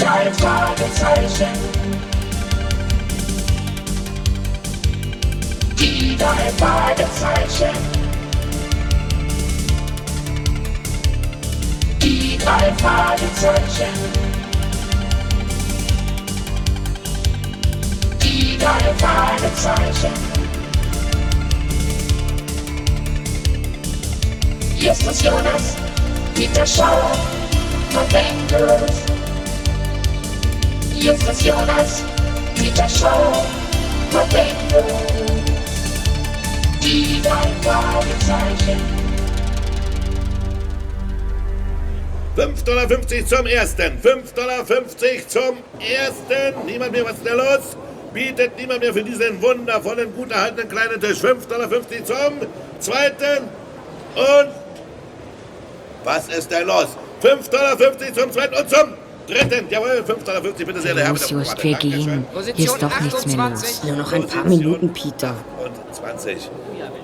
drei Fragezeichen. Die drei Fragezeichen. Die drei Fragezeichen. Die drei Fragezeichen. Justus Jonas, Peter Schauer, November. Justus Jonas, Peter Schauer, November. Die drei Fragezeichen. 5,50 Dollar zum ersten. 5,50 Dollar zum ersten. Niemand mehr, was ist da los? Bietet niemand mehr für diesen wundervollen, gut erhaltenen kleinen Tisch. 5,50 Dollar zum zweiten. Und was ist denn los? 5,50 Dollar zum zweiten und zum dritten. Jawohl, 5,50 Dollar, bitte sehr. der Herr Los, Just, wir gehen. Hier ist doch nichts mehr los. Nur noch ein paar Minuten, Peter. Und 20.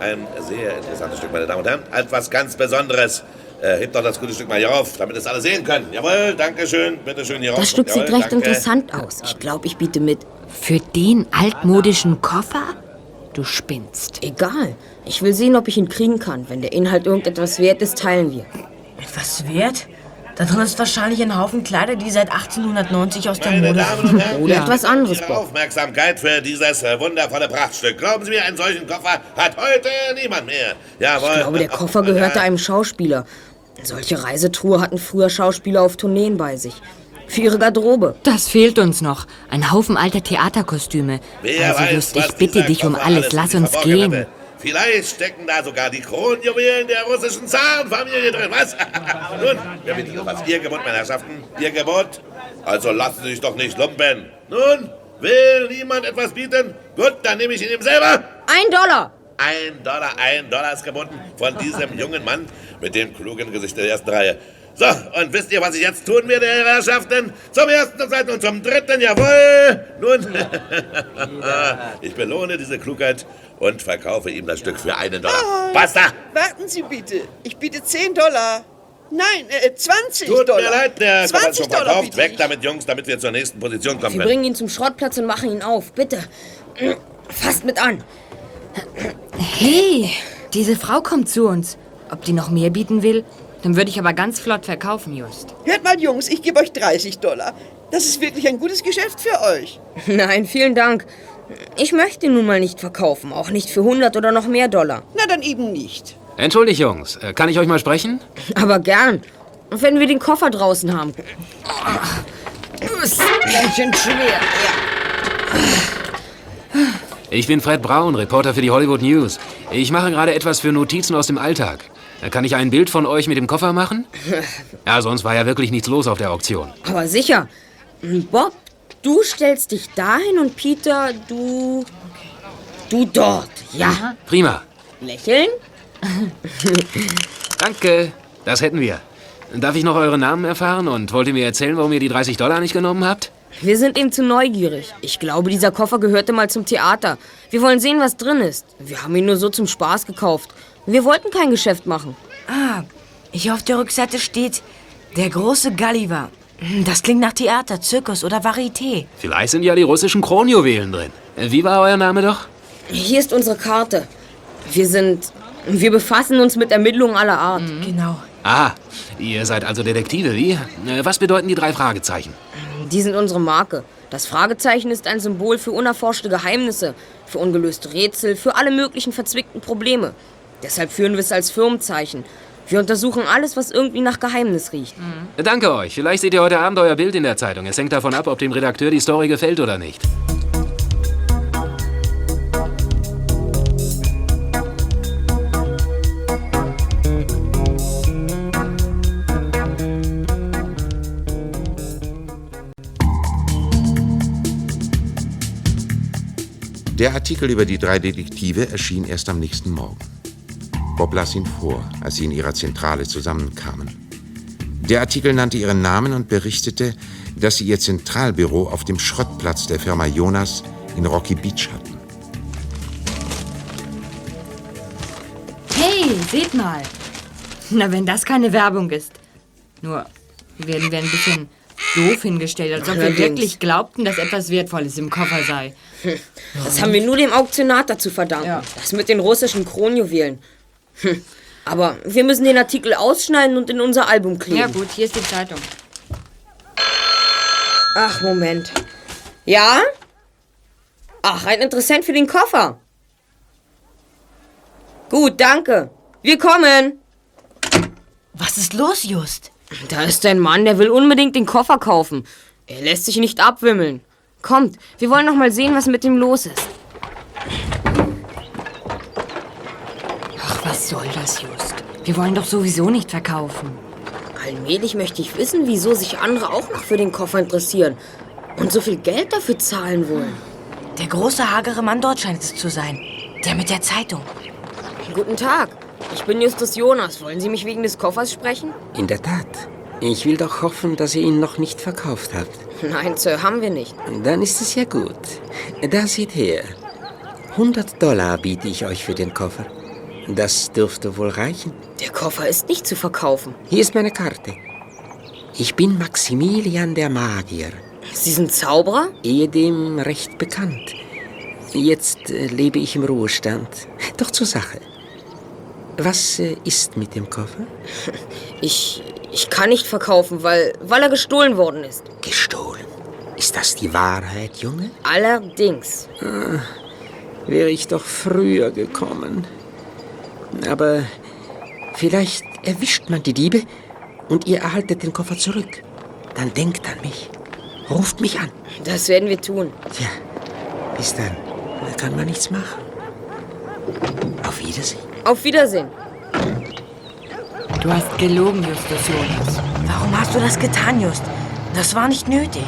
Ein sehr interessantes Stück, meine Damen und Herren. Etwas ganz Besonderes. Äh, hebt doch das gute Stück mal hier auf, damit es alle sehen können. Jawohl, danke schön. Bitte schön hier rauf. Das Stück sieht recht danke. interessant aus. Ich glaube, ich biete mit. Für den altmodischen Koffer? Du spinnst. Egal. Ich will sehen, ob ich ihn kriegen kann. Wenn der Inhalt irgendetwas wert ist, teilen wir. Etwas wert? Da drin ist wahrscheinlich ein Haufen Kleider, die seit 1890 aus der Meine Mode Damen und Herren, Oder etwas anderes, Ihre. Aufmerksamkeit für dieses äh, wundervolle Prachtstück. Glauben Sie mir, einen solchen Koffer hat heute niemand mehr. Jawohl. Ich glaube, der Koffer gehörte einem Schauspieler. Solche Reisetruhe hatten früher Schauspieler auf Tourneen bei sich. Für ihre Garderobe. Das fehlt uns noch. Ein Haufen alter Theaterkostüme. Wer also weiß, Just, ich bitte dich um alles. alles Lass uns gehen. hatte. Vielleicht stecken da sogar die Kronjuwelen der russischen Zarenfamilie drin. Was? Nun, wer bin ich was? Ihr Gebot, meine Herrschaften? Ihr Gebot? Also lassen Sie sich doch nicht lumpen. Nun, will niemand etwas bieten? Gut, dann nehme ich ihn ihm selber. Ein Dollar! Ein Dollar, ein Dollar ist geboten von diesem jungen Mann mit dem klugen Gesicht der ersten Reihe. So, und wisst ihr, was ich jetzt tun werde, Herr Herrschaften? Zum ersten, zum zweiten und zum dritten, jawohl! Nun, ich belohne diese Klugheit und verkaufe ihm das Stück für einen Dollar. Basta! Warten Sie bitte. Ich biete 10 Dollar. Nein, äh, 20 Tut Dollar. mir leid, der Kopf hat 20 schon Dollar verkauft. Weg damit, Jungs, damit wir zur nächsten Position kommen Wir können. bringen ihn zum Schrottplatz und machen ihn auf. Bitte. Fasst mit an. Hey, diese Frau kommt zu uns. Ob die noch mehr bieten will? Dann würde ich aber ganz flott verkaufen, Just. Hört mal, Jungs, ich gebe euch 30 Dollar. Das ist wirklich ein gutes Geschäft für euch. Nein, vielen Dank. Ich möchte ihn nun mal nicht verkaufen. Auch nicht für 100 oder noch mehr Dollar. Na, dann eben nicht. Entschuldigt, Jungs. Äh, Kann ich euch mal sprechen? Aber gern. Wenn wir den Koffer draußen haben. Ist ganz schön schwer. Ich bin Fred Braun, Reporter für die Hollywood News. Ich mache gerade etwas für Notizen aus dem Alltag. Äh, Kann ich ein Bild von euch mit dem Koffer machen? Ja, sonst war ja wirklich nichts los auf der Auktion. Aber sicher. Bob, du stellst dich dahin und Peter, du. Du dort. Ja. Prima. Lächeln? Danke. Das hätten wir. Darf ich noch eure Namen erfahren und wollt ihr mir erzählen, warum ihr die 30 Dollar nicht genommen habt? Wir sind ihm zu neugierig. Ich glaube, dieser Koffer gehörte mal zum Theater. Wir wollen sehen, was drin ist. Wir haben ihn nur so zum Spaß gekauft. Wir wollten kein Geschäft machen. Ah, hier auf der Rückseite steht der große Gulliver. Das klingt nach Theater, Zirkus oder Varieté. Vielleicht sind ja die russischen Kronjuwelen drin. Wie war euer Name doch? Hier ist unsere Karte. Wir sind. Wir befassen uns mit Ermittlungen aller Art. Genau. Ah, ihr seid also Detektive, wie? Äh, Was bedeuten die drei Fragezeichen? Die sind unsere Marke. Das Fragezeichen ist ein Symbol für unerforschte Geheimnisse, für ungelöste Rätsel, für alle möglichen verzwickten Probleme. Deshalb führen wir es als Firmenzeichen. Wir untersuchen alles, was irgendwie nach Geheimnis riecht. Äh, Danke euch. Vielleicht seht ihr heute Abend euer Bild in der Zeitung. Es hängt davon ab, ob dem Redakteur die Story gefällt oder nicht. Der Artikel über die drei Detektive erschien erst am nächsten Morgen. Bob las ihn vor, als sie in ihrer Zentrale zusammenkamen. Der Artikel nannte ihren Namen und berichtete, dass sie ihr Zentralbüro auf dem Schrottplatz der Firma Jonas in Rocky Beach hatten. Hey, seht mal. Na, wenn das keine Werbung ist. Nur werden wir ein bisschen doof hingestellt, als ob wir wirklich glaubten, dass etwas Wertvolles im Koffer sei. Das haben wir nur dem Auktionator zu verdanken. Ja. Das mit den russischen Kronjuwelen. Hm. Aber wir müssen den Artikel ausschneiden und in unser Album kleben. Ja gut, hier ist die Zeitung. Ach, Moment. Ja? Ach, ein Interessent für den Koffer. Gut, danke. Wir kommen. Was ist los, Just? Da ist ein Mann, der will unbedingt den Koffer kaufen. Er lässt sich nicht abwimmeln. Kommt, wir wollen noch mal sehen, was mit ihm los ist. Was soll das, Just? Wir wollen doch sowieso nicht verkaufen. Allmählich möchte ich wissen, wieso sich andere auch noch für den Koffer interessieren und so viel Geld dafür zahlen wollen. Der große, hagere Mann dort scheint es zu sein. Der mit der Zeitung. Guten Tag. Ich bin Justus Jonas. Wollen Sie mich wegen des Koffers sprechen? In der Tat. Ich will doch hoffen, dass ihr ihn noch nicht verkauft habt. Nein, Sir, haben wir nicht. Dann ist es ja gut. Da seht her. 100 Dollar biete ich euch für den Koffer. Das dürfte wohl reichen. Der Koffer ist nicht zu verkaufen. Hier ist meine Karte. Ich bin Maximilian der Magier, Sie sind Zauberer? ehedem recht bekannt. Jetzt äh, lebe ich im Ruhestand. Doch zur Sache. Was äh, ist mit dem Koffer? Ich, ich kann nicht verkaufen, weil, weil er gestohlen worden ist. Gestohlen. Ist das die Wahrheit, Junge? Allerdings. Wäre ich doch früher gekommen. Aber vielleicht erwischt man die Diebe und ihr erhaltet den Koffer zurück. Dann denkt an mich. Ruft mich an. Das werden wir tun. Tja, bis dann. Da kann man nichts machen. Auf Wiedersehen. Auf Wiedersehen. Du hast gelogen, Justus Jonas. Warum hast du das getan, Just? Das war nicht nötig.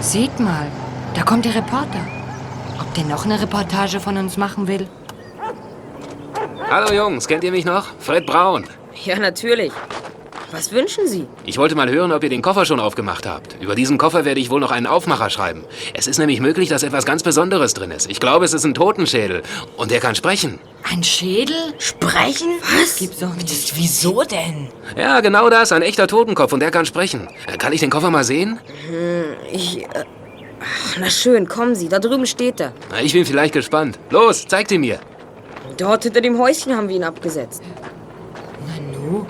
Seht mal, da kommt der Reporter. Ob der noch eine Reportage von uns machen will? Hallo Jungs, kennt ihr mich noch? Fred Braun. Ja, natürlich. Was wünschen Sie? Ich wollte mal hören, ob ihr den Koffer schon aufgemacht habt. Über diesen Koffer werde ich wohl noch einen Aufmacher schreiben. Es ist nämlich möglich, dass etwas ganz Besonderes drin ist. Ich glaube, es ist ein Totenschädel. Und der kann sprechen. Ein Schädel? Sprechen? Was? Gibt's doch nicht. Das, wieso denn? Ja, genau das. Ein echter Totenkopf. Und der kann sprechen. Äh, Kann ich den Koffer mal sehen? Ich. Äh, ach, na schön, kommen Sie. Da drüben steht er. Na, Ich bin vielleicht gespannt. Los, zeigt ihn mir. Dort hinter dem Häuschen haben wir ihn abgesetzt. Nanu?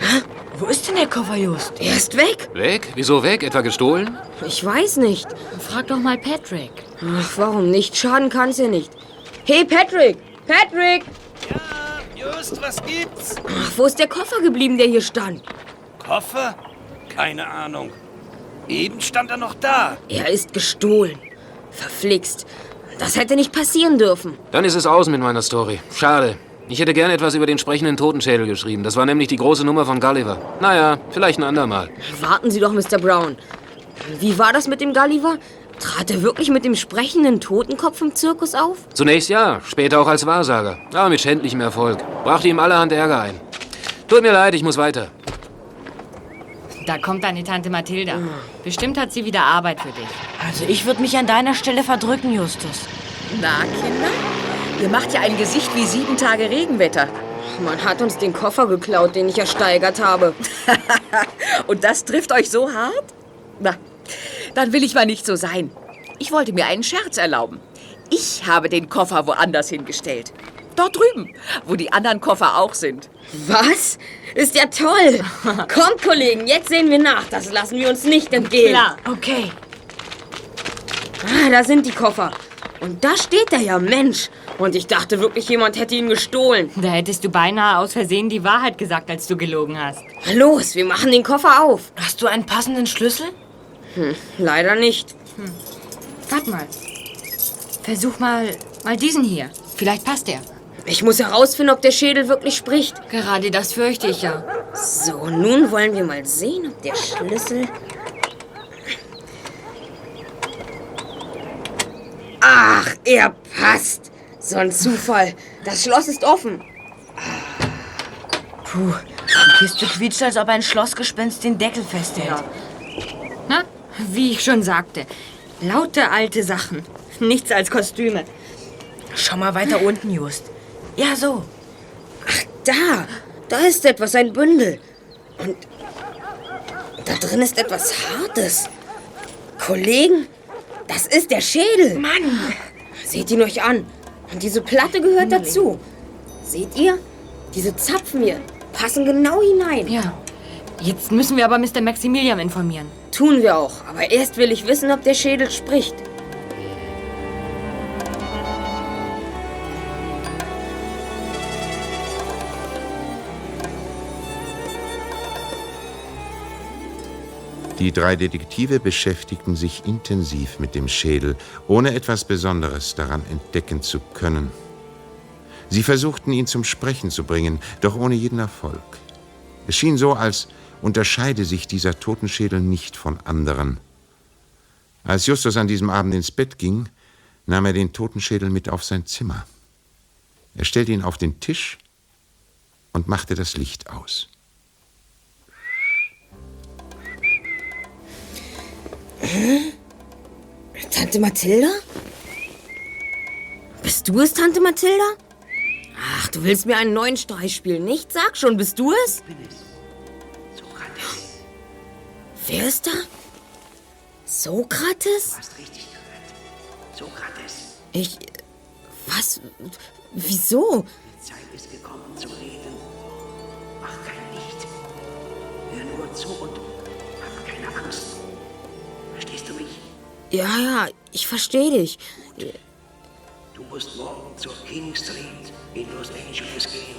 Wo ist denn der Koffer, Just? Er ist weg. Weg? Wieso weg? Etwa gestohlen? Ich weiß nicht. Frag doch mal Patrick. Ach, warum nicht? Schaden kann's ja nicht. Hey, Patrick! Patrick! Just, was gibt's? Ach, wo ist der Koffer geblieben, der hier stand? Koffer? Keine Ahnung. Eben stand er noch da. Er ist gestohlen. Verflixt. Das hätte nicht passieren dürfen. Dann ist es aus mit meiner Story. Schade. Ich hätte gern etwas über den sprechenden Totenschädel geschrieben. Das war nämlich die große Nummer von Gulliver. Naja, vielleicht ein andermal. Warten Sie doch, Mr. Brown. Wie war das mit dem Gulliver? Trat er wirklich mit dem sprechenden Totenkopf im Zirkus auf? Zunächst ja, später auch als Wahrsager. Aber mit schändlichem Erfolg. Brachte ihm allerhand Ärger ein. Tut mir leid, ich muss weiter. Da kommt deine Tante Mathilda. Bestimmt hat sie wieder Arbeit für dich. Also ich würde mich an deiner Stelle verdrücken, Justus. Na, Kinder? Ihr macht ja ein Gesicht wie sieben Tage Regenwetter. Man hat uns den Koffer geklaut, den ich ersteigert habe. Und das trifft euch so hart? Na, dann will ich mal nicht so sein. Ich wollte mir einen Scherz erlauben. Ich habe den Koffer woanders hingestellt. Dort drüben, wo die anderen Koffer auch sind. Was? Ist ja toll. Kommt, Kollegen, jetzt sehen wir nach. Das lassen wir uns nicht entgehen. Klar. Okay. Ah, da sind die Koffer. Und da steht er ja, Mensch. Und ich dachte wirklich, jemand hätte ihn gestohlen. Da hättest du beinahe aus Versehen die Wahrheit gesagt, als du gelogen hast. Los, wir machen den Koffer auf. Hast du einen passenden Schlüssel? Leider nicht. Warte mal. Versuch mal, mal diesen hier. Vielleicht passt der. Ich muss herausfinden, ob der Schädel wirklich spricht. Gerade das fürchte ich ja. So, nun wollen wir mal sehen, ob der Schlüssel... Ach, er passt. So ein Zufall. Das Schloss ist offen. Puh, die Kiste quietscht, als ob ein Schlossgespenst den Deckel festhält. Na, wie ich schon sagte. Laute alte Sachen. Nichts als Kostüme. Schau mal weiter unten, Just. Ja, so. Da, da ist etwas, ein Bündel. Und da drin ist etwas Hartes. Kollegen, das ist der Schädel. Mann! Seht ihn euch an. Und diese Platte gehört dazu. Seht ihr? Diese Zapfen hier passen genau hinein. Ja. Jetzt müssen wir aber Mr. Maximilian informieren. Tun wir auch. Aber erst will ich wissen, ob der Schädel spricht. Die drei Detektive beschäftigten sich intensiv mit dem Schädel, ohne etwas Besonderes daran entdecken zu können. Sie versuchten ihn zum Sprechen zu bringen, doch ohne jeden Erfolg. Es schien so, als unterscheide sich dieser Totenschädel nicht von anderen. Als Justus an diesem Abend ins Bett ging, nahm er den Totenschädel mit auf sein Zimmer. Er stellte ihn auf den Tisch und machte das Licht aus. Tante Mathilda? Bist du es, Tante Mathilda? Ach, du willst mir einen neuen Streich spielen, nicht? Sag schon, bist du es? bin es. Sokrates, Wer ist da? Sokrates? du hast richtig gehört. Sokrates, Ich. Was? Wieso? die Zeit ist gekommen zu reden. Mach kein Licht. Hör nur zu und Ja, ja, ich verstehe dich. Du musst morgen zur King Street in Los Angeles gehen.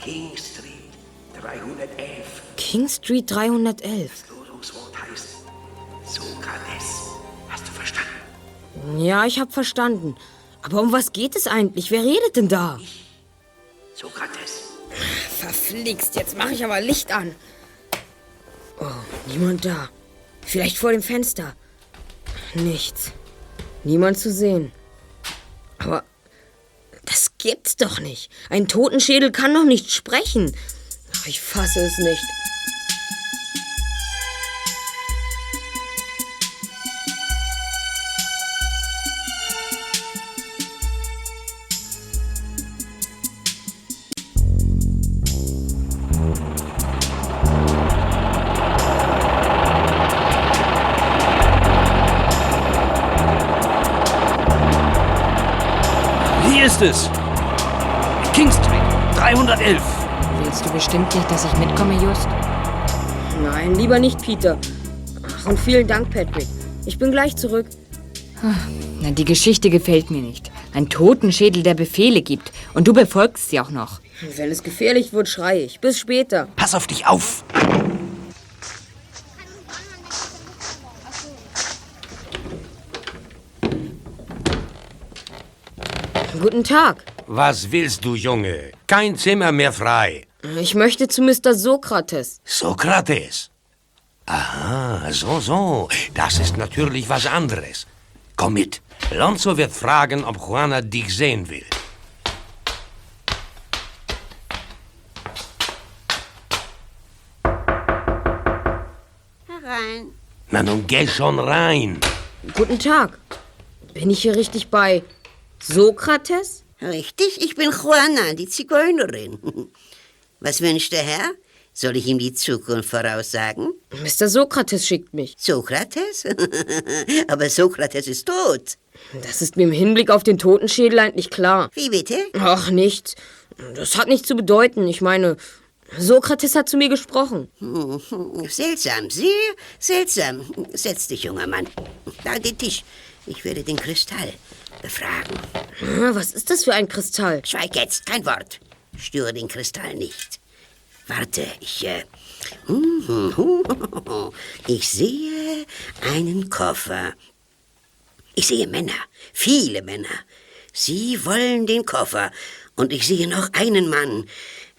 King Street 311. King Street 311. Das Losungswort heißt Sokrates. Hast du verstanden? Ja, ich hab verstanden. Aber um was geht es eigentlich? Wer redet denn da? Sokrates. Verflixt, jetzt mache ich aber Licht an. Oh, niemand da. Vielleicht vor dem Fenster. Nichts. Niemand zu sehen. Aber das gibt's doch nicht. Ein Totenschädel kann doch nicht sprechen. Ich fasse es nicht. Nicht, dass ich mitkomme, Just? Nein, lieber nicht, Peter. Ach, und vielen Dank, Patrick. Ich bin gleich zurück. Na, die Geschichte gefällt mir nicht. Ein Totenschädel, der Befehle gibt. Und du befolgst sie auch noch. Wenn es gefährlich wird, schreie ich. Bis später. Pass auf dich auf. Guten Tag. Was willst du, Junge? Kein Zimmer mehr frei. Ich möchte zu Mr. Sokrates. Sokrates. Aha, so, so. Das ist natürlich was anderes. Komm mit. Lonzo wird fragen, ob Juana dich sehen will. Herein. Na nun, geh schon rein. Guten Tag. Bin ich hier richtig bei Sokrates? Richtig, ich bin Juana, die Zigeunerin. Was wünscht der Herr? Soll ich ihm die Zukunft voraussagen? Mr. Sokrates schickt mich. Sokrates? Aber Sokrates ist tot. Das ist mir im Hinblick auf den Totenschädel eigentlich klar. Wie bitte? Ach, nichts. Das hat nichts zu bedeuten. Ich meine, Sokrates hat zu mir gesprochen. Hm, Seltsam, sehr seltsam. Setz dich, junger Mann. Da an den Tisch. Ich werde den Kristall befragen. Ah, Was ist das für ein Kristall? Schweig jetzt, kein Wort. Störe den Kristall nicht. Warte, ich, äh, hm, ich sehe einen Koffer. Ich sehe Männer, viele Männer. Sie wollen den Koffer. Und ich sehe noch einen Mann.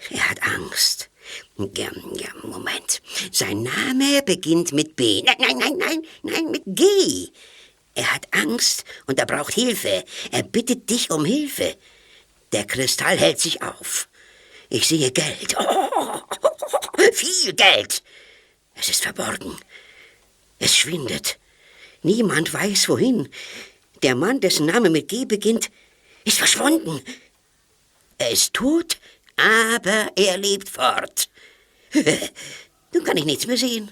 Er hat Angst. Ja, ja, Moment. Sein Name beginnt mit B. Nein, nein, nein, nein, nein, mit G. Er hat Angst und er braucht Hilfe. Er bittet dich um Hilfe. Der Kristall hält sich auf. Ich sehe Geld. Oh, viel Geld. Es ist verborgen. Es schwindet. Niemand weiß wohin. Der Mann, dessen Name mit G beginnt, ist verschwunden. Er ist tot, aber er lebt fort. Nun kann ich nichts mehr sehen.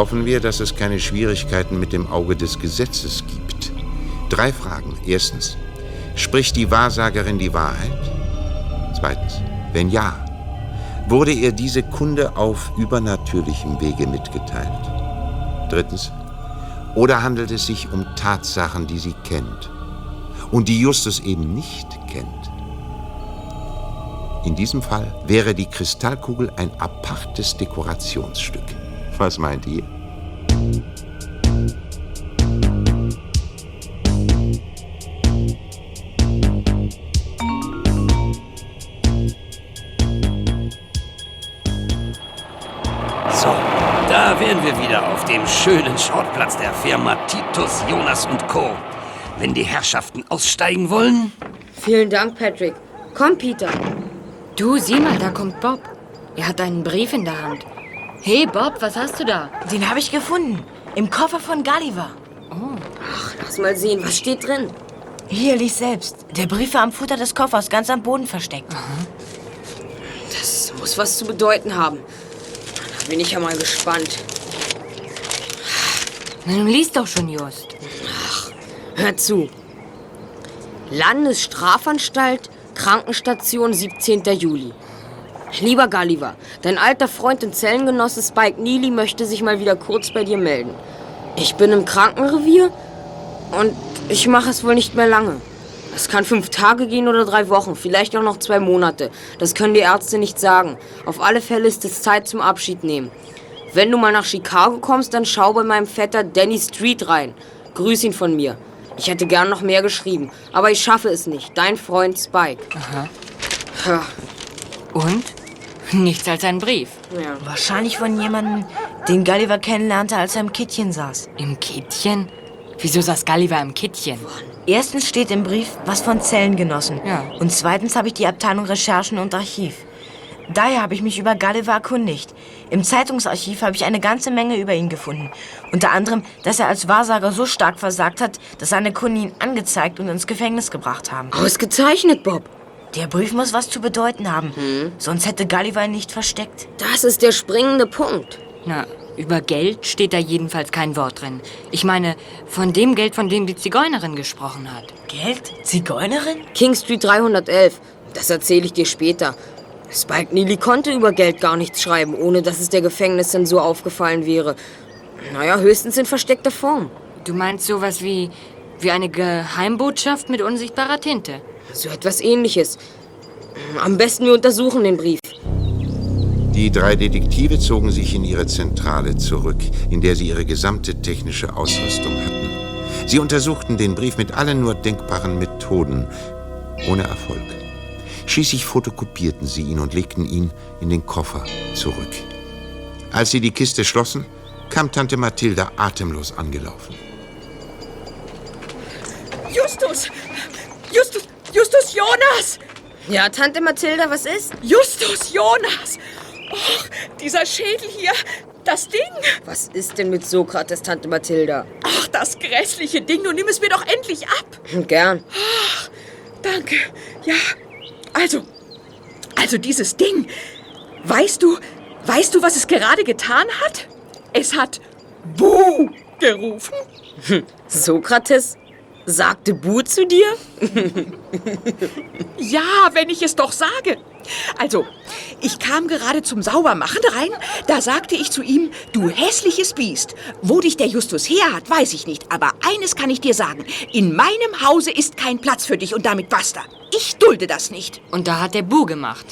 Hoffen wir, dass es keine Schwierigkeiten mit dem Auge des Gesetzes gibt. Drei Fragen. Erstens, spricht die Wahrsagerin die Wahrheit? Zweitens, wenn ja, wurde ihr diese Kunde auf übernatürlichem Wege mitgeteilt? Drittens, oder handelt es sich um Tatsachen, die sie kennt und die Justus eben nicht kennt? In diesem Fall wäre die Kristallkugel ein apartes Dekorationsstück. Was meint ihr? So, da wären wir wieder auf dem schönen Schrottplatz der Firma Titus, Jonas und Co. Wenn die Herrschaften aussteigen wollen. Vielen Dank, Patrick. Komm, Peter. Du, sieh mal, da kommt Bob. Er hat einen Brief in der Hand. Hey, Bob, was hast du da? Den habe ich gefunden. Im Koffer von Gulliver. Ach, lass mal sehen, was steht drin? Hier, lies selbst. Der Brief war am Futter des Koffers, ganz am Boden versteckt. Das muss was zu bedeuten haben. Da bin ich ja mal gespannt. Na, nun lies doch schon, Just. Hör zu. Landesstrafanstalt, Krankenstation, 17. Juli. Lieber Gulliver, dein alter Freund und Zellengenosse Spike Neely möchte sich mal wieder kurz bei dir melden. Ich bin im Krankenrevier und ich mache es wohl nicht mehr lange. Es kann fünf Tage gehen oder drei Wochen, vielleicht auch noch zwei Monate. Das können die Ärzte nicht sagen. Auf alle Fälle ist es Zeit zum Abschied nehmen. Wenn du mal nach Chicago kommst, dann schau bei meinem Vetter Danny Street rein. Grüß ihn von mir. Ich hätte gern noch mehr geschrieben, aber ich schaffe es nicht. Dein Freund Spike. Aha. Ja, Und? Nichts als ein Brief. ja. Wahrscheinlich von jemandem, den Gulliver kennenlernte, als er im Kittchen saß. Im Kittchen? Wieso saß Gulliver im Kittchen? Erstens steht im Brief was von Zellengenossen. Ja. Und zweitens habe ich die Abteilung Recherchen und Archiv. Daher habe ich mich über Gulliver erkundigt. Im Zeitungsarchiv habe ich eine ganze Menge über ihn gefunden. Unter anderem, dass er als Wahrsager so stark versagt hat, dass seine Kunden ihn angezeigt und ins Gefängnis gebracht haben. Ausgezeichnet, Bob. Der Brief muss was zu bedeuten haben. Sonst hätte Gulliver ihn nicht versteckt. Das ist der springende Punkt. Na, über Geld steht da jedenfalls kein Wort drin. Ich meine, von dem Geld, von dem die Zigeunerin gesprochen hat. Geld? Zigeunerin? King Street 311. Das erzähle ich dir später. Spike Neely konnte über Geld gar nichts schreiben, ohne dass es der Gefängniszensur aufgefallen wäre. Naja, höchstens in versteckter Form. Du meinst sowas wie, wie eine Geheimbotschaft mit unsichtbarer Tinte? So etwas ähnliches. Am besten wir untersuchen den Brief. Die drei Detektive zogen sich in ihre Zentrale zurück, in der sie ihre gesamte technische Ausrüstung hatten. Sie untersuchten den Brief mit allen nur denkbaren Methoden, ohne Erfolg. Schließlich fotokopierten sie ihn und legten ihn in den Koffer zurück. Als sie die Kiste schlossen, kam Tante Mathilda atemlos angelaufen. Justus! Justus! Justus Jonas! Ja, Tante Mathilda, was ist? Justus Jonas! Och, dieser Schädel hier, das Ding! Was ist denn mit Sokrates, Tante Mathilda? Ach, das grässliche Ding, nun nimm es mir doch endlich ab! Gern. Danke. Ja, also, also dieses Ding. Weißt du, weißt du, was es gerade getan hat? Es hat Buh gerufen. Sokrates sagte Bu zu dir? Ja, wenn ich es doch sage. Also, ich kam gerade zum Saubermachen rein, da sagte ich zu ihm, du hässliches Biest. Wo dich der Justus her hat, weiß ich nicht, aber eines kann ich dir sagen, in meinem Hause ist kein Platz für dich und damit basta. Ich dulde das nicht. Und da hat der Bu gemacht.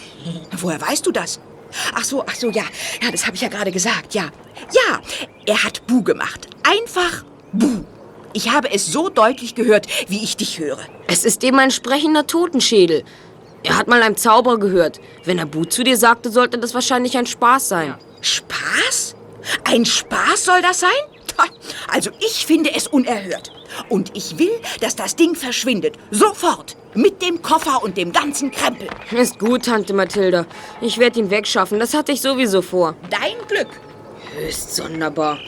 Woher weißt du das? Ach so, ach so, ja, ja, das habe ich ja gerade gesagt, ja. Ja, er hat Bu gemacht. Einfach Bu. Ich habe es so deutlich gehört, wie ich dich höre. Es ist eben ein sprechender Totenschädel. Er hat mal einem Zauberer gehört. Wenn er Bu zu dir sagte, sollte das wahrscheinlich ein Spaß sein. Spaß? Ein Spaß soll das sein? Also ich finde es unerhört. Und ich will, dass das Ding verschwindet. Sofort. Mit dem Koffer und dem ganzen Krempel. Ist gut, Tante Mathilda. Ich werde ihn wegschaffen. Das hatte ich sowieso vor. Dein Glück. Höchst sonderbar.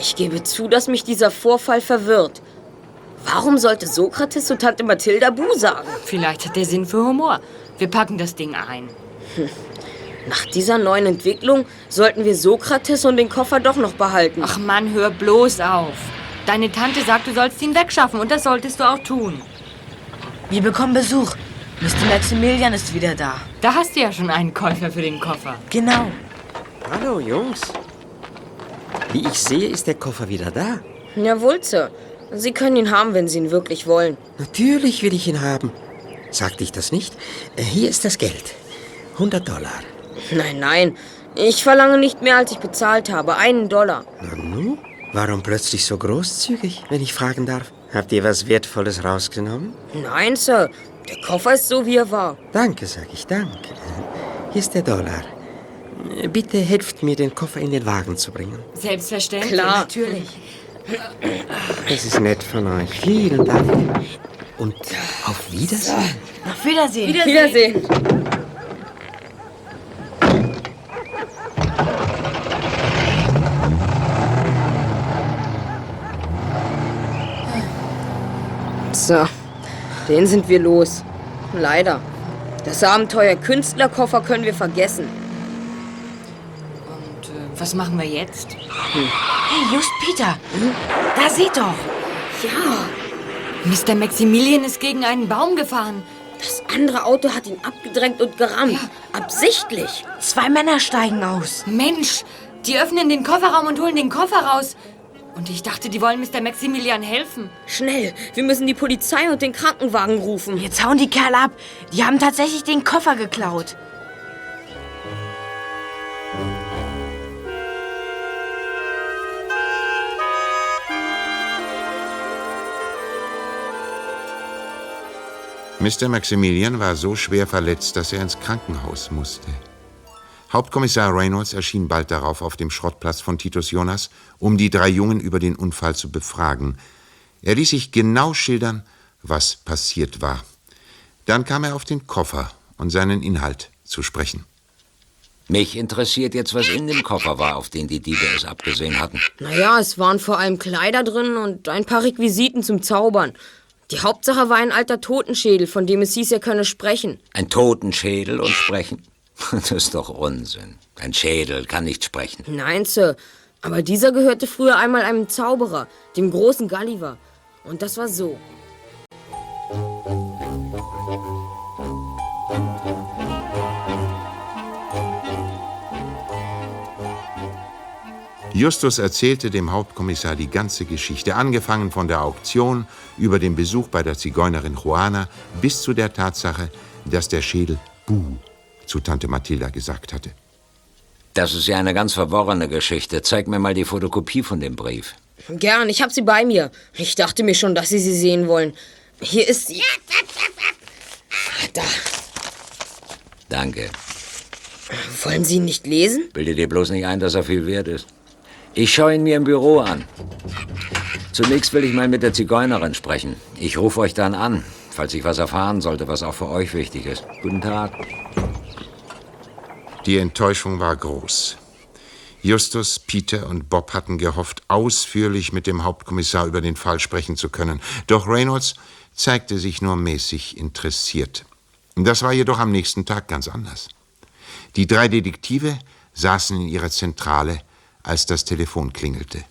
Ich gebe zu, dass mich dieser Vorfall verwirrt. Warum sollte Sokrates zu Tante Mathilda Bu sagen? Vielleicht hat der Sinn für Humor. Wir packen das Ding ein. Nach dieser neuen Entwicklung sollten wir Sokrates und den Koffer doch noch behalten. Ach Mann, hör bloß auf. Deine Tante sagt, du sollst ihn wegschaffen und das solltest du auch tun. Wir bekommen Besuch. Mr. Maximilian ist wieder da. Da hast du ja schon einen Käufer für den Koffer. Genau. Hallo, Jungs. Wie ich sehe, ist der Koffer wieder da. Jawohl, Sir. Sie können ihn haben, wenn Sie ihn wirklich wollen. Natürlich will ich ihn haben. Sagte ich das nicht? Äh, Hier ist das Geld. 100 Dollar. Nein, nein. Ich verlange nicht mehr, als ich bezahlt habe. Einen Dollar. Nanu? Warum plötzlich so großzügig, wenn ich fragen darf? Habt ihr was Wertvolles rausgenommen? Nein, Sir. Der Koffer ist so, wie er war. Danke, sag ich, danke. Hier ist der Dollar. Bitte helft mir, den Koffer in den Wagen zu bringen. Selbstverständlich. Klar. Natürlich. Das ist nett von euch. Vielen Dank. Und auf Wiedersehen. Auf Wiedersehen. Wiedersehen. So, den sind wir los. Leider. Das Abenteuer Künstlerkoffer können wir vergessen. Was machen wir jetzt? Hey, just Peter. Da seht doch. Ja, Mr. Maximilian ist gegen einen Baum gefahren. das andere Auto hat ihn abgedrängt und gerammt. Absichtlich. Zwei Männer steigen aus. Mensch, die öffnen den Kofferraum und holen den Koffer raus. Und ich dachte, die wollen Mr. Maximilian helfen. Schnell, wir müssen die Polizei und den Krankenwagen rufen. Jetzt hauen die Kerle ab. Die haben tatsächlich den Koffer geklaut. Mr. Maximilian war so schwer verletzt, dass er ins Krankenhaus musste. Hauptkommissar Reynolds erschien bald darauf auf dem Schrottplatz von Titus Jonas, um die drei Jungen über den Unfall zu befragen. Er ließ sich genau schildern, was passiert war. Dann kam er auf den Koffer und seinen Inhalt zu sprechen. Mich interessiert jetzt, was in dem Koffer war, auf den die Diebe es abgesehen hatten. Naja, es waren vor allem Kleider drin und ein paar Requisiten zum Zaubern. Die Hauptsache war ein alter Totenschädel, von dem es hieß, er könne sprechen. Ein Totenschädel und sprechen? Das ist doch Unsinn. Ein Schädel kann nicht sprechen. Nein, Sir. Aber dieser gehörte früher einmal einem Zauberer, dem großen Gulliver. Und das war so. Justus erzählte dem Hauptkommissar die ganze Geschichte, angefangen von der Auktion über den Besuch bei der Zigeunerin Juana bis zu der Tatsache, dass der Schädel Buh zu Tante Mathilda gesagt hatte. Das ist ja eine ganz verworrene Geschichte. Zeig mir mal die Fotokopie von dem Brief. Gern, ich hab sie bei mir. Ich dachte mir schon, dass Sie sie sehen wollen. Hier ist sie. Da. Danke. Wollen Sie ihn nicht lesen? Bilde dir bloß nicht ein, dass er viel wert ist. Ich schaue ihn mir im Büro an. Zunächst will ich mal mit der Zigeunerin sprechen. Ich rufe euch dann an, falls ich was erfahren sollte, was auch für euch wichtig ist. Guten Tag. Die Enttäuschung war groß. Justus, Peter und Bob hatten gehofft, ausführlich mit dem Hauptkommissar über den Fall sprechen zu können. Doch Reynolds zeigte sich nur mäßig interessiert. Das war jedoch am nächsten Tag ganz anders. Die drei Detektive saßen in ihrer Zentrale, als das Telefon klingelte.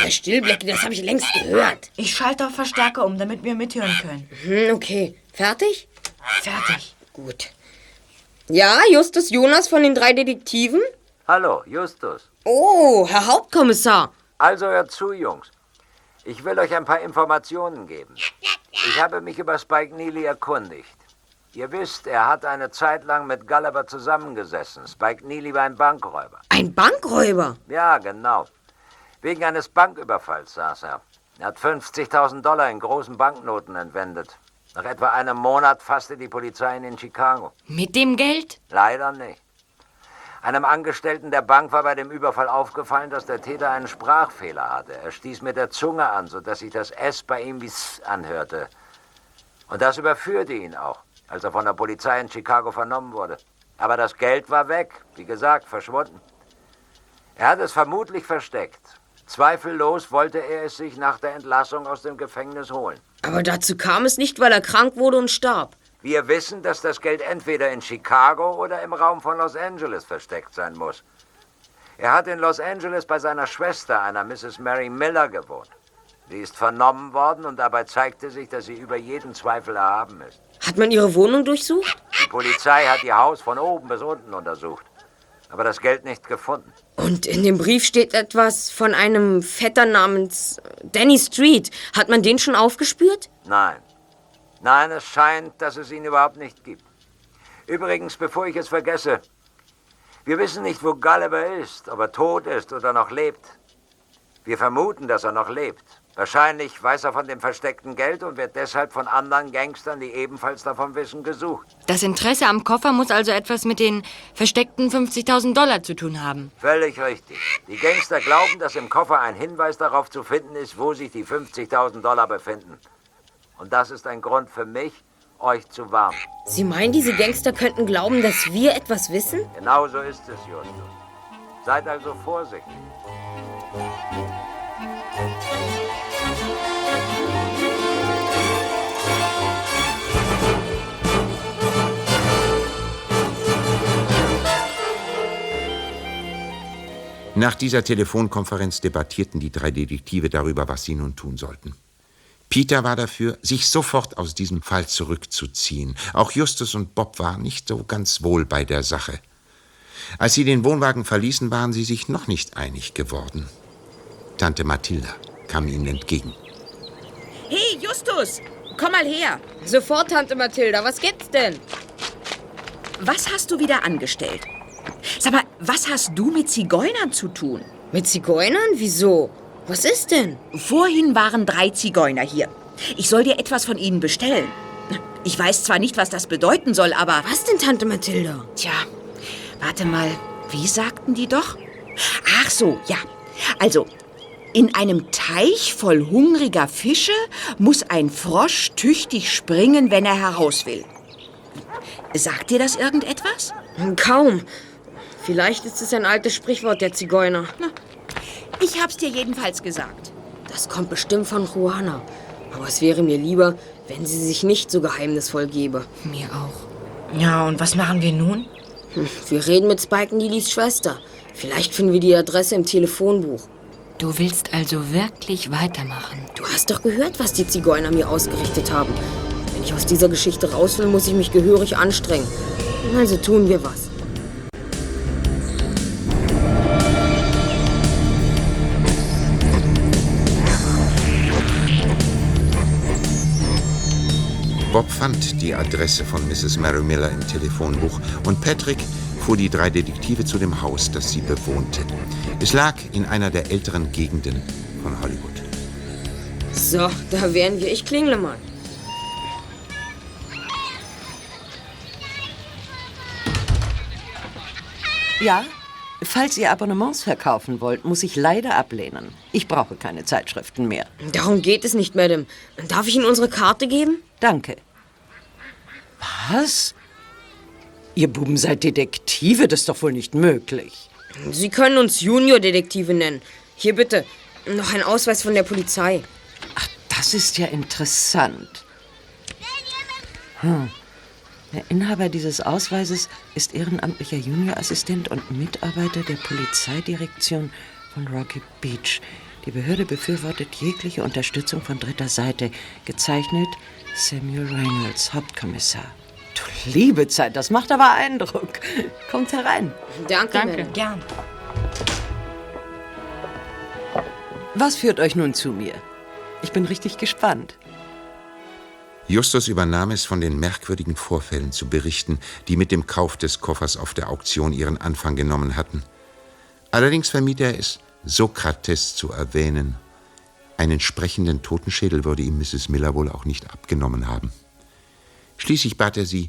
Der Stillblecke, das habe ich längst gehört. Ich schalte auf Verstärker um, damit wir mithören können. Hm, okay. Fertig? Fertig. Gut. Ja, Justus Jonas von den drei Detektiven? Hallo, Justus. Oh, Herr Hauptkommissar. Also hört zu, Jungs. Ich will euch ein paar Informationen geben. Ich habe mich über Spike Neely erkundigt. Ihr wisst, er hat eine Zeit lang mit Gulliver zusammengesessen. Spike Neely war ein Bankräuber. Ein Bankräuber? Ja, genau. Wegen eines Banküberfalls saß er. Er hat 50.000 Dollar in großen Banknoten entwendet. Nach etwa einem Monat fasste die Polizei ihn in Chicago. Mit dem Geld? Leider nicht. Einem Angestellten der Bank war bei dem Überfall aufgefallen, dass der Täter einen Sprachfehler hatte. Er stieß mit der Zunge an, sodass sich das S bei ihm wie S anhörte. Und das überführte ihn auch, als er von der Polizei in Chicago vernommen wurde. Aber das Geld war weg, wie gesagt, verschwunden. Er hat es vermutlich versteckt. Zweifellos wollte er es sich nach der Entlassung aus dem Gefängnis holen. Aber dazu kam es nicht, weil er krank wurde und starb. Wir wissen, dass das Geld entweder in Chicago oder im Raum von Los Angeles versteckt sein muss. Er hat in Los Angeles bei seiner Schwester, einer Mrs. Mary Miller, gewohnt. Sie ist vernommen worden und dabei zeigte sich, dass sie über jeden Zweifel erhaben ist. Hat man ihre Wohnung durchsucht? Die Polizei hat ihr Haus von oben bis unten untersucht, aber das Geld nicht gefunden. Und in dem Brief steht etwas von einem Vetter namens Danny Street. Hat man den schon aufgespürt? Nein. Nein, es scheint, dass es ihn überhaupt nicht gibt. Übrigens, bevor ich es vergesse, wir wissen nicht, wo Gulliver ist, ob er tot ist oder noch lebt. Wir vermuten, dass er noch lebt. Wahrscheinlich weiß er von dem versteckten Geld und wird deshalb von anderen Gangstern, die ebenfalls davon wissen, gesucht. Das Interesse am Koffer muss also etwas mit den versteckten 50.000 Dollar zu tun haben. Völlig richtig. Die Gangster glauben, dass im Koffer ein Hinweis darauf zu finden ist, wo sich die 50.000 Dollar befinden. Und das ist ein Grund für mich, euch zu warnen. Sie meinen, diese Gangster könnten glauben, dass wir etwas wissen? Genau so ist es, Justus. Seid also vorsichtig. Nach dieser Telefonkonferenz debattierten die drei Detektive darüber, was sie nun tun sollten. Peter war dafür, sich sofort aus diesem Fall zurückzuziehen. Auch Justus und Bob waren nicht so ganz wohl bei der Sache. Als sie den Wohnwagen verließen, waren sie sich noch nicht einig geworden. Tante Mathilda kam ihnen entgegen. Hey, Justus, komm mal her. Sofort, Tante Mathilda, was gibt's denn? Was hast du wieder angestellt? Sag mal, was hast du mit Zigeunern zu tun? Mit Zigeunern? Wieso? Was ist denn? Vorhin waren drei Zigeuner hier. Ich soll dir etwas von ihnen bestellen. Ich weiß zwar nicht, was das bedeuten soll, aber... Was denn, Tante Mathilda? Tja, warte mal. Wie sagten die doch? Ach so, ja. Also, in einem Teich voll hungriger Fische muss ein Frosch tüchtig springen, wenn er heraus will. Sagt dir das irgendetwas? Kaum. Vielleicht ist es ein altes Sprichwort der Zigeuner. Na, ich hab's dir jedenfalls gesagt. Das kommt bestimmt von Juana. Aber es wäre mir lieber, wenn sie sich nicht so geheimnisvoll gebe. Mir auch. Ja, und was machen wir nun? Hm, wir reden mit Spike Neelys Schwester. Vielleicht finden wir die Adresse im Telefonbuch. Du willst also wirklich weitermachen? Du hast doch gehört, was die Zigeuner mir ausgerichtet haben. Wenn ich aus dieser Geschichte raus will, muss ich mich gehörig anstrengen. Also tun wir was. Bob fand die Adresse von Mrs. Mary Miller im Telefonbuch und Patrick fuhr die drei Detektive zu dem Haus, das sie bewohnte. Es lag in einer der älteren Gegenden von Hollywood. So, da wären wir. Ich klingle mal. Ja? Falls ihr Abonnements verkaufen wollt, muss ich leider ablehnen. Ich brauche keine Zeitschriften mehr. Darum geht es nicht, Madame. Darf ich Ihnen unsere Karte geben? Danke. Was? Ihr Buben seid Detektive? Das ist doch wohl nicht möglich. Sie können uns Junior-Detektive nennen. Hier bitte. Noch ein Ausweis von der Polizei. Ach, das ist ja interessant. Hm. Der Inhaber dieses Ausweises ist ehrenamtlicher Juniorassistent und Mitarbeiter der Polizeidirektion von Rocky Beach. Die Behörde befürwortet jegliche Unterstützung von dritter Seite. Gezeichnet Samuel Reynolds, Hauptkommissar. Du liebe Zeit, das macht aber Eindruck. Kommt herein. Danke, Danke. Gern. Was führt euch nun zu mir? Ich bin richtig gespannt. Justus übernahm es, von den merkwürdigen Vorfällen zu berichten, die mit dem Kauf des Koffers auf der Auktion ihren Anfang genommen hatten. Allerdings vermied er es, Sokrates zu erwähnen. Einen sprechenden Totenschädel würde ihm Mrs. Miller wohl auch nicht abgenommen haben. Schließlich bat er sie,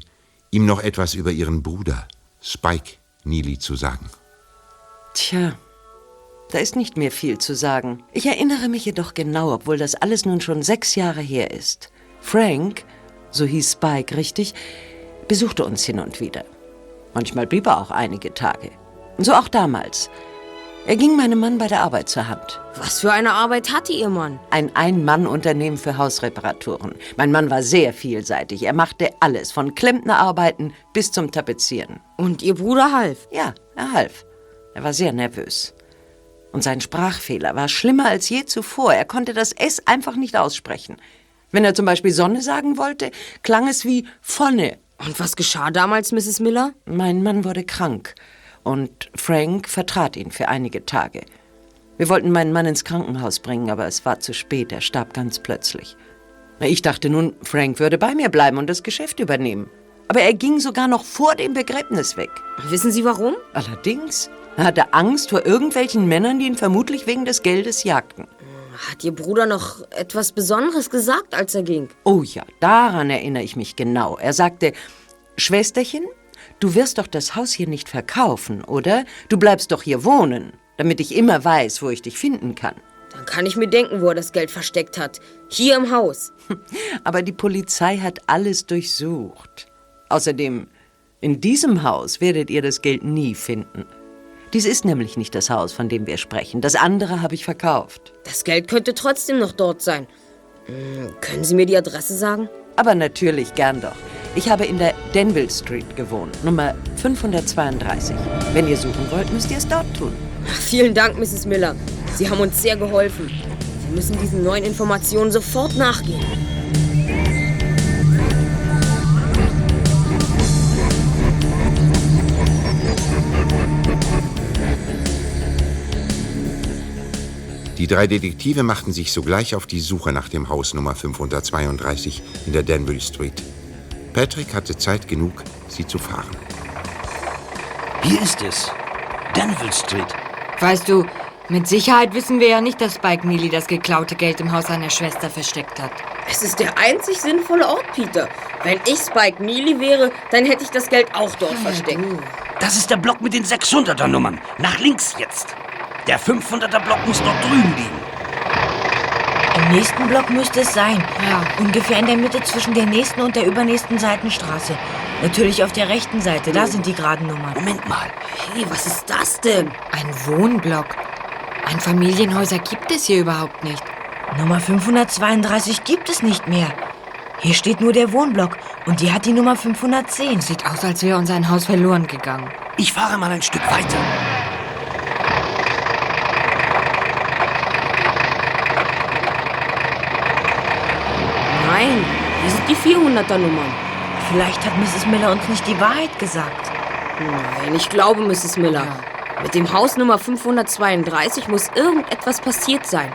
ihm noch etwas über ihren Bruder, Spike Neely, zu sagen. Tja, da ist nicht mehr viel zu sagen. Ich erinnere mich jedoch genau, obwohl das alles nun schon sechs Jahre her ist. Frank, so hieß Spike richtig, besuchte uns hin und wieder. Manchmal blieb er auch einige Tage. So auch damals. Er ging meinem Mann bei der Arbeit zur Hand. Was für eine Arbeit hatte Ihr Mann? Ein Ein-Mann-Unternehmen für Hausreparaturen. Mein Mann war sehr vielseitig. Er machte alles, von Klempnerarbeiten bis zum Tapezieren. Und Ihr Bruder half? Ja, er half. Er war sehr nervös. Und sein Sprachfehler war schlimmer als je zuvor. Er konnte das S einfach nicht aussprechen. Wenn er zum Beispiel Sonne sagen wollte, klang es wie Vonne. Und was geschah damals, Mrs. Miller? Mein Mann wurde krank und Frank vertrat ihn für einige Tage. Wir wollten meinen Mann ins Krankenhaus bringen, aber es war zu spät. Er starb ganz plötzlich. Ich dachte nun, Frank würde bei mir bleiben und das Geschäft übernehmen. Aber er ging sogar noch vor dem Begräbnis weg. Wissen Sie warum? Allerdings. Er hatte Angst vor irgendwelchen Männern, die ihn vermutlich wegen des Geldes jagten. Hat Ihr Bruder noch etwas Besonderes gesagt, als er ging? Oh ja, daran erinnere ich mich genau. Er sagte, Schwesterchen, du wirst doch das Haus hier nicht verkaufen, oder? Du bleibst doch hier wohnen, damit ich immer weiß, wo ich dich finden kann. Dann kann ich mir denken, wo er das Geld versteckt hat. Hier im Haus. Aber die Polizei hat alles durchsucht. Außerdem, in diesem Haus werdet ihr das Geld nie finden. Dies ist nämlich nicht das Haus, von dem wir sprechen. Das andere habe ich verkauft. Das Geld könnte trotzdem noch dort sein. Hm, können Sie mir die Adresse sagen? Aber natürlich, gern doch. Ich habe in der Denville Street gewohnt, Nummer 532. Wenn ihr suchen wollt, müsst ihr es dort tun. Ach, vielen Dank, Mrs. Miller. Sie haben uns sehr geholfen. Wir müssen diesen neuen Informationen sofort nachgehen. Die drei Detektive machten sich sogleich auf die Suche nach dem Haus Nummer 532 in der Danville Street. Patrick hatte Zeit genug, sie zu fahren. Hier ist es. Danville Street. Weißt du, mit Sicherheit wissen wir ja nicht, dass Spike Neely das geklaute Geld im Haus seiner Schwester versteckt hat. Es ist der einzig sinnvolle Ort, Peter. Wenn ich Spike Neely wäre, dann hätte ich das Geld auch dort versteckt. Das ist der Block mit den 600er Nummern. Nach links jetzt. Der 500er Block muss dort drüben liegen. Im nächsten Block müsste es sein. Ja. Ungefähr in der Mitte zwischen der nächsten und der übernächsten Seitenstraße. Natürlich auf der rechten Seite, da sind die geraden Nummern. Moment mal. Hey, was ist das denn? Ein Wohnblock. Ein Familienhäuser gibt es hier überhaupt nicht. Nummer 532 gibt es nicht mehr. Hier steht nur der Wohnblock und die hat die Nummer 510. Sieht aus, als wäre uns ein Haus verloren gegangen. Ich fahre mal ein Stück weiter. Nein, hier sind die 400er Nummern. Vielleicht hat Mrs. Miller uns nicht die Wahrheit gesagt. Nein, ich glaube, Mrs. Miller. Mit dem Haus Nummer 532 muss irgendetwas passiert sein.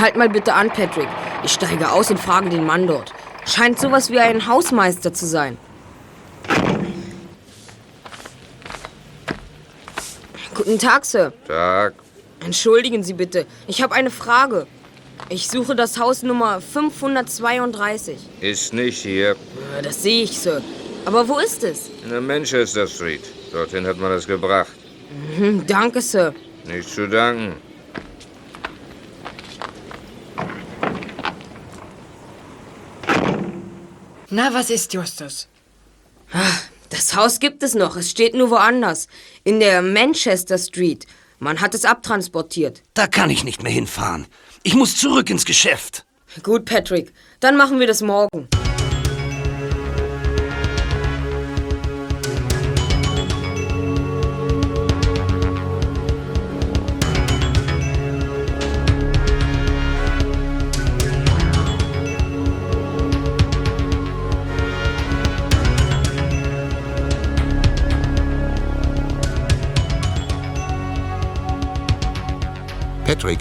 Halt mal bitte an, Patrick. Ich steige aus und frage den Mann dort. Scheint sowas wie ein Hausmeister zu sein. Guten Tag, Sir. Tag. Entschuldigen Sie bitte. Ich habe eine Frage. Ich suche das Haus Nummer 532. Ist nicht hier. Das sehe ich, Sir. Aber wo ist es? In der Manchester Street. Dorthin hat man es gebracht. Mhm, danke, Sir. Nicht zu danken. Na, was ist, Justus? Das Haus gibt es noch. Es steht nur woanders. In der Manchester Street. Man hat es abtransportiert. Da kann ich nicht mehr hinfahren. Ich muss zurück ins Geschäft. Gut, Patrick. Dann machen wir das morgen.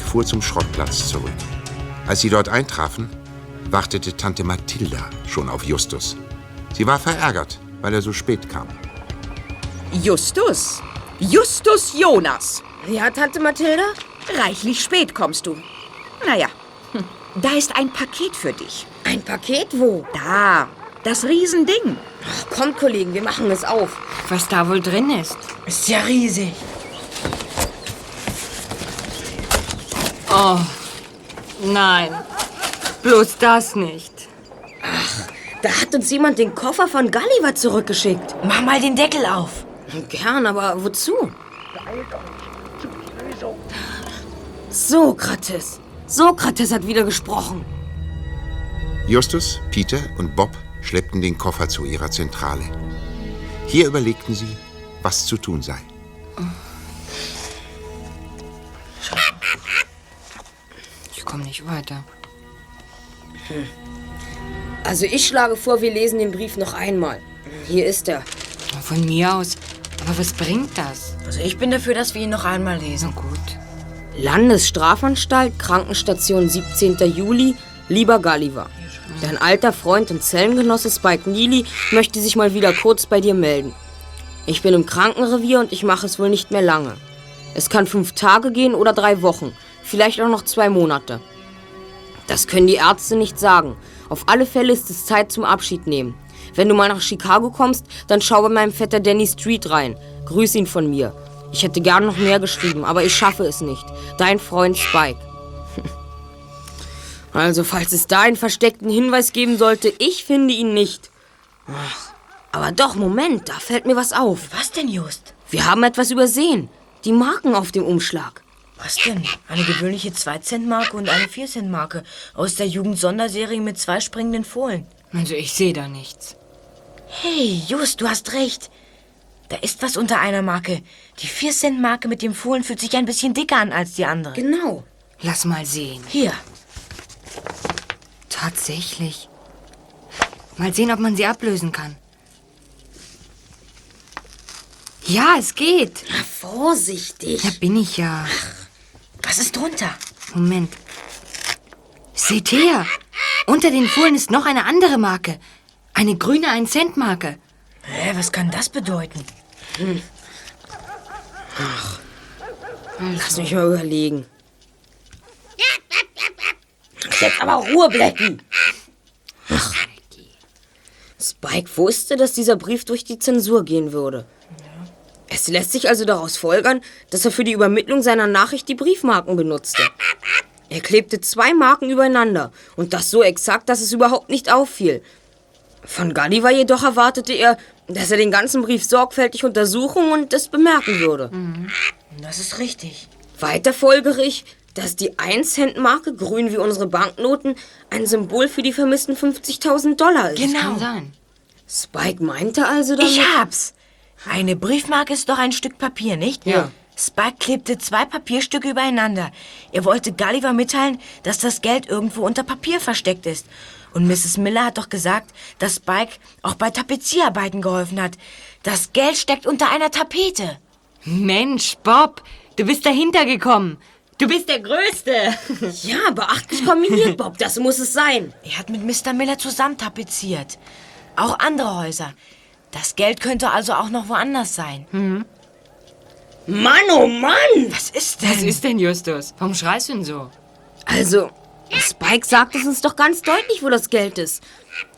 Fuhr zum Schrottplatz zurück. Als sie dort eintrafen, wartete Tante Mathilda schon auf Justus. Sie war verärgert, weil er so spät kam. Justus? Justus Jonas. Ja, Tante Mathilda? Reichlich spät kommst du. Naja, hm, da ist ein Paket für dich. Ein Paket wo? Da, das Riesending. Ach, kommt, Kollegen, wir machen es auf. Was da wohl drin ist? Ist ja riesig. Oh, nein. Bloß das nicht. Da hat uns jemand den Koffer von Gulliver zurückgeschickt. Mach mal den Deckel auf. Gern, aber wozu? Sokrates. Sokrates hat wieder gesprochen. Justus, Peter und Bob schleppten den Koffer zu ihrer Zentrale. Hier überlegten sie, was zu tun sei. Komme nicht weiter. Also ich schlage vor, wir lesen den Brief noch einmal. Hier ist er. Von mir aus. Aber was bringt das? Also ich bin dafür, dass wir ihn noch einmal lesen. Na gut. Landesstrafanstalt, Krankenstation 17. Juli, lieber Gulliver. Dein alter Freund und Zellengenosse Spike Neely möchte sich mal wieder kurz bei dir melden. Ich bin im Krankenrevier und ich mache es wohl nicht mehr lange. Es kann fünf Tage gehen oder drei Wochen, vielleicht auch noch zwei Monate. Das können die Ärzte nicht sagen. Auf alle Fälle ist es Zeit zum Abschied nehmen. Wenn du mal nach Chicago kommst, dann schau bei meinem Vetter Danny Street rein. Grüß ihn von mir. Ich hätte gern noch mehr geschrieben, aber ich schaffe es nicht. Dein Freund Spike. Also, falls es da einen versteckten Hinweis geben sollte, ich finde ihn nicht. Ach, aber doch, Moment, da fällt mir was auf. Was denn, Just? Wir haben etwas übersehen. Die Marken auf dem Umschlag. Was denn? Eine gewöhnliche 2-Cent-Marke und eine 4-Cent-Marke aus der Jugend-Sonderserie mit zwei springenden Fohlen. Also ich sehe da nichts. Hey, Just, du hast recht. Da ist was unter einer Marke. Die 4-Cent-Marke mit dem Fohlen fühlt sich ein bisschen dicker an als die andere. Genau. Lass mal sehen. Hier. Tatsächlich. Mal sehen, ob man sie ablösen kann. Ja, es geht. Na, vorsichtig. Da bin ich ja. Was ist drunter? Moment. Seht her. Unter den Fohlen ist noch eine andere Marke. Eine grüne 1-Cent-Marke. Hä, was kann das bedeuten? Hm. Ach. Lass mich mal überlegen. Jetzt aber Ruhe, Blecken. Ach. Spike wusste, dass dieser Brief durch die Zensur gehen würde. Es lässt sich also daraus folgern, dass er für die Übermittlung seiner Nachricht die Briefmarken benutzte. Er klebte zwei Marken übereinander und das so exakt, dass es überhaupt nicht auffiel. Von Gulliver jedoch erwartete er, dass er den ganzen Brief sorgfältig untersuchen und es bemerken würde. Das ist richtig. Weiter folgere ich, dass die 1-Cent-Marke, grün wie unsere Banknoten, ein Symbol für die vermissten 50.000 Dollar ist. Genau. Kann sein. Spike meinte also damit... Ich hab's. Eine Briefmarke ist doch ein Stück Papier, nicht? Ja. Spike klebte zwei Papierstücke übereinander. Er wollte Gulliver mitteilen, dass das Geld irgendwo unter Papier versteckt ist. Und Mrs. Miller hat doch gesagt, dass Spike auch bei Tapezierarbeiten geholfen hat. Das Geld steckt unter einer Tapete. Mensch, Bob, du bist dahinter gekommen. Du bist der Größte. Ja, beachtlich kombiniert, Bob. Das muss es sein. Er hat mit Mr. Miller zusammen tapeziert. Auch andere Häuser. Das Geld könnte also auch noch woanders sein. Mann, oh Mann! Was ist denn? Was ist denn, Justus? Warum schreist du denn so? Also, Spike sagt es uns doch ganz deutlich, wo das Geld ist.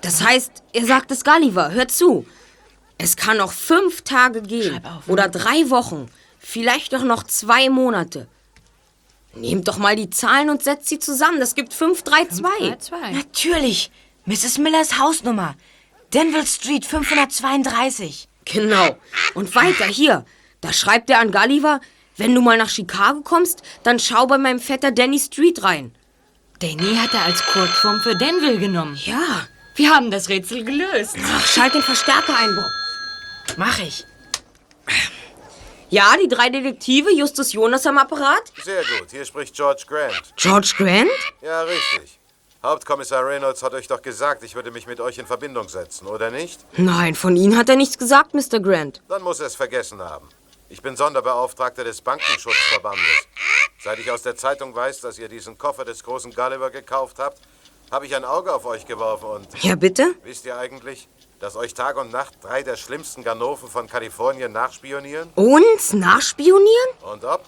Das heißt, er sagt es Gulliver. Hör zu. Es kann noch fünf Tage gehen. Auf. Oder drei Wochen. Vielleicht auch noch zwei Monate. Nehmt doch mal die Zahlen und setzt sie zusammen. Das gibt 532. Natürlich. Mrs. Millers Hausnummer. Denville Street 532. Genau. Und weiter hier. Da schreibt er an Gulliver, wenn du mal nach Chicago kommst, dann schau bei meinem Vetter Danny Street rein. Danny hat er als Kurzform für Denville genommen. Ja. Wir haben das Rätsel gelöst. Ach, schalt den Verstärker ein, Bob. Mach ich. Ja, die drei Detektive, Justus Jonas am Apparat. Sehr gut, hier spricht George Grant. George Grant? Ja, richtig. Hauptkommissar Reynolds hat euch doch gesagt, ich würde mich mit euch in Verbindung setzen, oder nicht? Nein, von Ihnen hat er nichts gesagt, Mr. Grant. Dann muss er es vergessen haben. Ich bin Sonderbeauftragter des Bankenschutzverbandes. Seit ich aus der Zeitung weiß, dass ihr diesen Koffer des großen Gulliver gekauft habt, habe ich ein Auge auf euch geworfen und... Ja, bitte? Wisst ihr eigentlich, dass euch Tag und Nacht drei der schlimmsten Ganoven von Kalifornien nachspionieren? Uns nachspionieren? Und ob?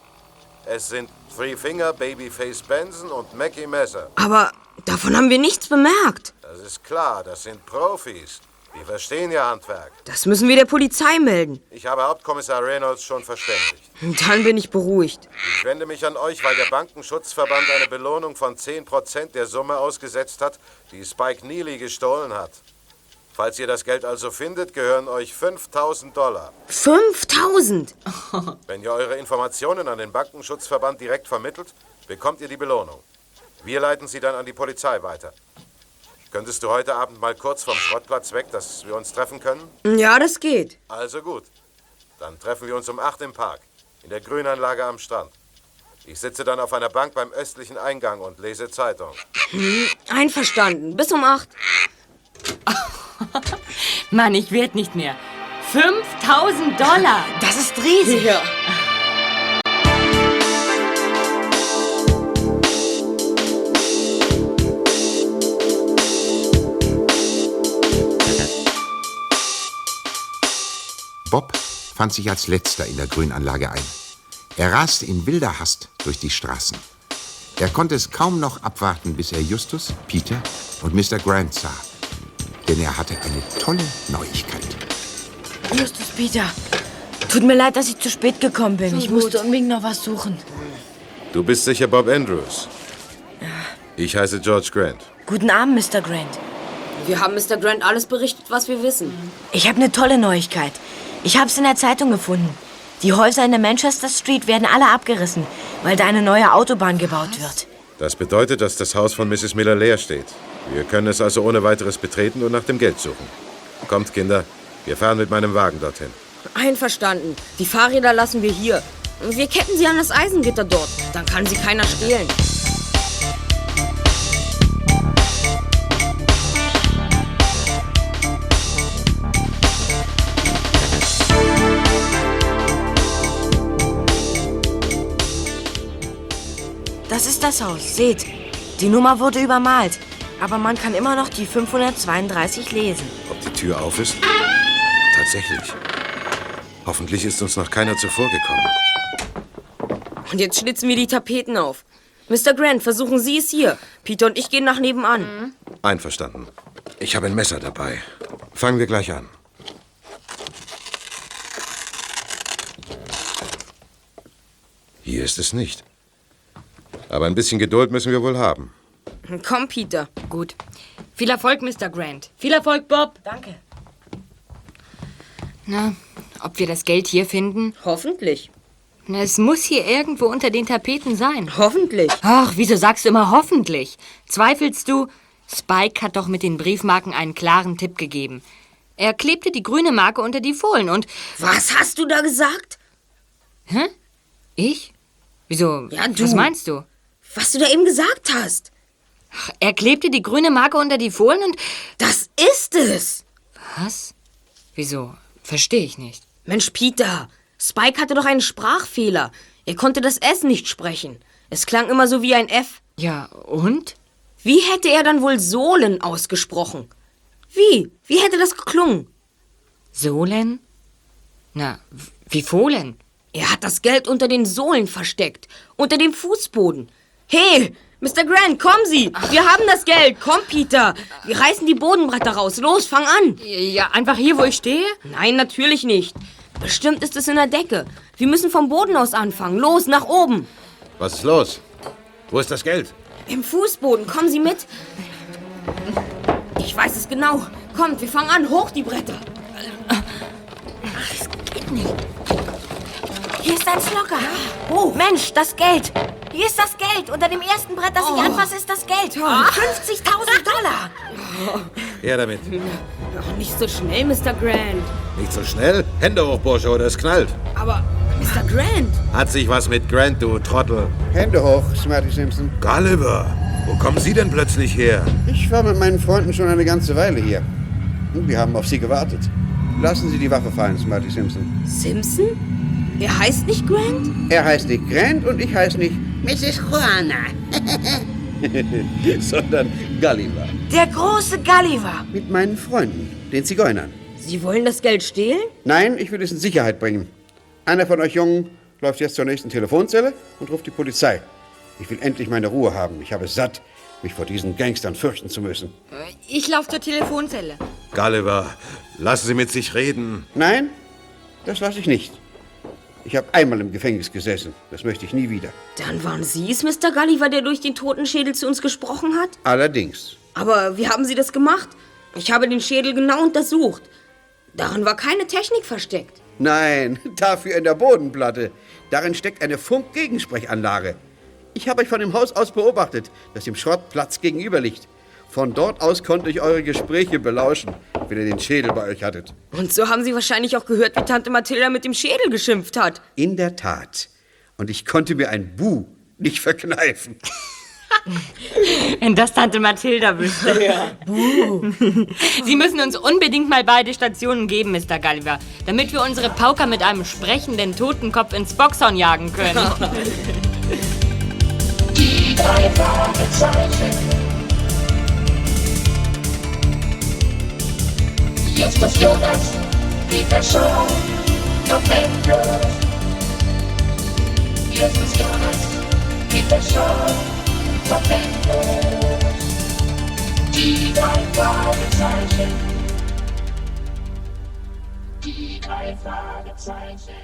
Es sind Three Finger, Babyface Benson und Mackie Messer. Aber davon haben wir nichts bemerkt. Das ist klar, das sind Profis. Die verstehen ihr Handwerk. Das müssen wir der Polizei melden. Ich habe Hauptkommissar Reynolds schon verständigt. Dann bin ich beruhigt. Ich wende mich an euch, weil der Bankenschutzverband eine Belohnung von 10% der Summe ausgesetzt hat, die Spike Neely gestohlen hat. Falls ihr das Geld also findet, gehören euch 5000 Dollar. 5000? Wenn ihr eure Informationen an den Bankenschutzverband direkt vermittelt, bekommt ihr die Belohnung. Wir leiten sie dann an die Polizei weiter. Könntest du heute Abend mal kurz vom Schrottplatz weg, dass wir uns treffen können? Ja, das geht. Also gut. Dann treffen wir uns um 8 im Park, in der Grünanlage am Strand. Ich sitze dann auf einer Bank beim östlichen Eingang und lese Zeitung. Hm, einverstanden. Bis um acht. Mann, ich werd nicht mehr. 5000 Dollar! Das ist riesig. Ja. Bob fand sich als letzter in der Grünanlage ein. Er raste in wilder Hast durch die Straßen. Er konnte es kaum noch abwarten, bis er Justus, Peter und Mr. Grant sah. Denn er hatte eine tolle Neuigkeit. Justus, Peter. Tut mir leid, dass ich zu spät gekommen bin. So ich gut. musste unbedingt noch was suchen. Du bist sicher Bob Andrews. Ich heiße George Grant. Guten Abend, Mr. Grant. Wir haben Mr. Grant alles berichtet, was wir wissen. Ich habe eine tolle Neuigkeit. Ich habe es in der Zeitung gefunden. Die Häuser in der Manchester Street werden alle abgerissen, weil da eine neue Autobahn gebaut wird. Das bedeutet, dass das Haus von Mrs. Miller leer steht. Wir können es also ohne weiteres betreten und nach dem Geld suchen. Kommt, Kinder, wir fahren mit meinem Wagen dorthin. Einverstanden. Die Fahrräder lassen wir hier. Wir ketten sie an das Eisengitter dort. Dann kann sie keiner stehlen. Das ist das Haus. Seht, die Nummer wurde übermalt. Aber man kann immer noch die 532 lesen. Ob die Tür auf ist? Tatsächlich. Hoffentlich ist uns noch keiner zuvorgekommen. Und jetzt schlitzen wir die Tapeten auf. Mr. Grant, versuchen Sie es hier. Peter und ich gehen nach nebenan. Einverstanden. Ich habe ein Messer dabei. Fangen wir gleich an. Hier ist es nicht. Aber ein bisschen Geduld müssen wir wohl haben. Komm, Peter. Gut. Viel Erfolg, Mr. Grant. Viel Erfolg, Bob. Danke. Na, ob wir das Geld hier finden? Hoffentlich. Na, es muss hier irgendwo unter den Tapeten sein. Hoffentlich. Ach, wieso sagst du immer hoffentlich? Zweifelst du? Spike hat doch mit den Briefmarken einen klaren Tipp gegeben. Er klebte die grüne Marke unter die Fohlen und... Was hast du da gesagt? Hä? Ich? Wieso? Ja, du. Was meinst du? Was du da eben gesagt hast. Ach, er klebte die grüne Marke unter die Fohlen und... Das ist es. Was? Wieso? Verstehe ich nicht. Mensch, Peter. Spike hatte doch einen Sprachfehler. Er konnte das S nicht sprechen. Es klang immer so wie ein F. Ja, und? Wie hätte er dann wohl Sohlen ausgesprochen? Wie? Wie hätte das geklungen? Sohlen? Na, wie Fohlen? Er hat das Geld unter den Sohlen versteckt. Unter dem Fußboden. Hey, Mr. Grant, kommen Sie! Wir haben das Geld! Komm, Peter! Wir reißen die Bodenbretter raus. Los, fang an! Ja, einfach hier, wo ich stehe? Nein, natürlich nicht. Bestimmt ist es in der Decke. Wir müssen vom Boden aus anfangen. Los, nach oben! Was ist los? Wo ist das Geld? Im Fußboden. Kommen Sie mit. Ich weiß es genau. Kommt, wir fangen an. Hoch die Bretter. Hier ist ein Slocker. Oh, Mensch, das Geld. Hier ist das Geld. Unter dem ersten Brett, das ich anfasse, ist das Geld. 50.000 Dollar. Her damit. Ach, nicht so schnell, Mr. Grant. Nicht so schnell. Hände hoch, Bursche, oder es knallt. Aber, Mr. Grant. Hat sich was mit Grant, du Trottel. Hände hoch, Smarty Simpson. Gulliver, wo kommen Sie denn plötzlich her? Ich war mit meinen Freunden schon eine ganze Weile hier. Und wir haben auf Sie gewartet. Lassen Sie die Waffe fallen, Smarty Simpson. Simpson? Er heißt nicht Grant? Er heißt nicht Grant und ich heiße nicht Mrs. Juana. sondern Gulliver. Der große Gulliver. Mit meinen Freunden, den Zigeunern. Sie wollen das Geld stehlen? Nein, ich will es in Sicherheit bringen. Einer von euch Jungen läuft jetzt zur nächsten Telefonzelle und ruft die Polizei. Ich will endlich meine Ruhe haben. Ich habe es satt, mich vor diesen Gangstern fürchten zu müssen. Ich laufe zur Telefonzelle. Gulliver, lassen Sie mit sich reden. Nein, das lasse ich nicht. Ich habe einmal im Gefängnis gesessen. Das möchte ich nie wieder. Dann waren Sie es, Mr. Gulliver, der durch den Totenschädel zu uns gesprochen hat? Allerdings. Aber wie haben Sie das gemacht? Ich habe den Schädel genau untersucht. Darin war keine Technik versteckt. Nein, dafür in der Bodenplatte. Darin steckt eine Funkgegensprechanlage. Ich habe euch von dem Haus aus beobachtet, das dem Schrottplatz gegenüber liegt. Von dort aus konnte ich eure Gespräche belauschen, wenn ihr den Schädel bei euch hattet. Und so haben Sie wahrscheinlich auch gehört, wie Tante Mathilda mit dem Schädel geschimpft hat. In der Tat. Und ich konnte mir ein Bu nicht verkneifen. Wenn das Tante Mathilda wüsste. Buh. Sie müssen uns unbedingt mal beide Stationen geben, Mr. Gulliver, damit wir unsere Pauker mit einem sprechenden Totenkopf ins Boxhorn jagen können. Die drei Fragezeichen. Justus Jonas, Peter Shaw, Tom Andrews. Justus Jonas, Peter Shaw, Tom Andrews. Die drei Fragezeichen. Die drei Fragezeichen.